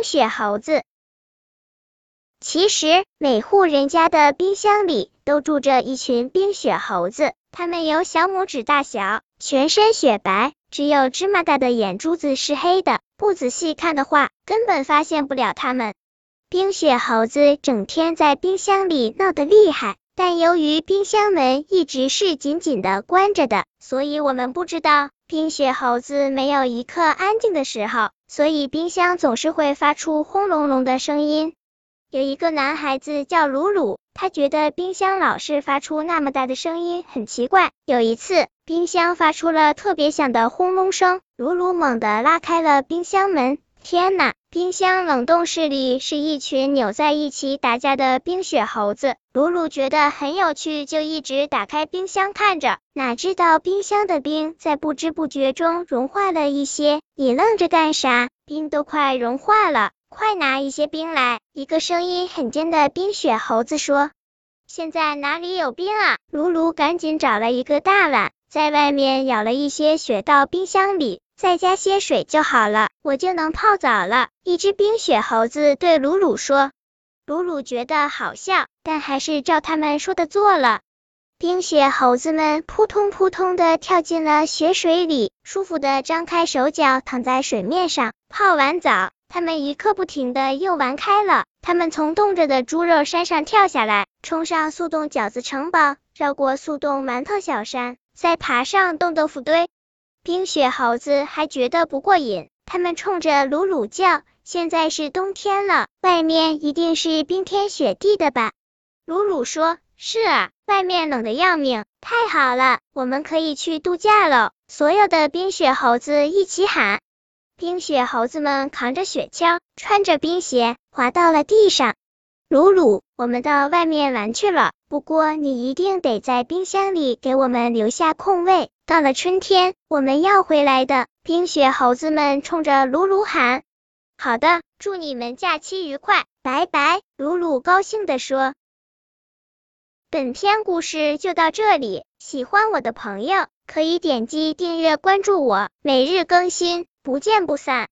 冰雪猴子。其实每户人家的冰箱里都住着一群冰雪猴子，它们有小拇指大小，全身雪白，只有芝麻大的眼珠子是黑的。不仔细看的话，根本发现不了它们。冰雪猴子整天在冰箱里闹得厉害，但由于冰箱门一直是紧紧的关着的，所以我们不知道冰雪猴子没有一刻安静的时候，所以冰箱总是会发出轰隆隆的声音。有一个男孩子叫鲁鲁，他觉得冰箱老是发出那么大的声音很奇怪。有一次，冰箱发出了特别响的轰隆声，鲁鲁猛地拉开了冰箱门。天呐！冰箱冷冻室里是一群扭在一起打架的冰雪猴子。鲁鲁觉得很有趣，就一直打开冰箱看着。哪知道冰箱的冰在不知不觉中融化了一些。你愣着干啥？冰都快融化了，快拿一些冰来！一个声音很尖的冰雪猴子说。现在哪里有冰啊？鲁鲁赶紧找了一个大碗，在外面舀了一些雪到冰箱里。再加些水就好了，我就能泡澡了。一只冰雪猴子对鲁鲁说。鲁鲁觉得好笑，但还是照他们说的做了。冰雪猴子们扑通扑通的跳进了雪水里，舒服的张开手脚躺在水面上。泡完澡，他们一刻不停的又玩开了。他们从冻着的猪肉山上跳下来，冲上速冻饺子城堡，绕过速冻馒头小山，再爬上冻豆腐堆。冰雪猴子还觉得不过瘾，他们冲着鲁鲁叫：“现在是冬天了，外面一定是冰天雪地的吧？”鲁鲁说：“是啊，外面冷的要命。”太好了，我们可以去度假喽！所有的冰雪猴子一起喊。冰雪猴子们扛着雪橇，穿着冰鞋，滑到了地上。鲁鲁，我们到外面玩去了，不过你一定得在冰箱里给我们留下空位。到了春天，我们要回来的。冰雪猴子们冲着鲁鲁喊：“好的，祝你们假期愉快，拜拜。”鲁鲁高兴地说。本篇故事就到这里，喜欢我的朋友可以点击订阅关注我，每日更新，不见不散。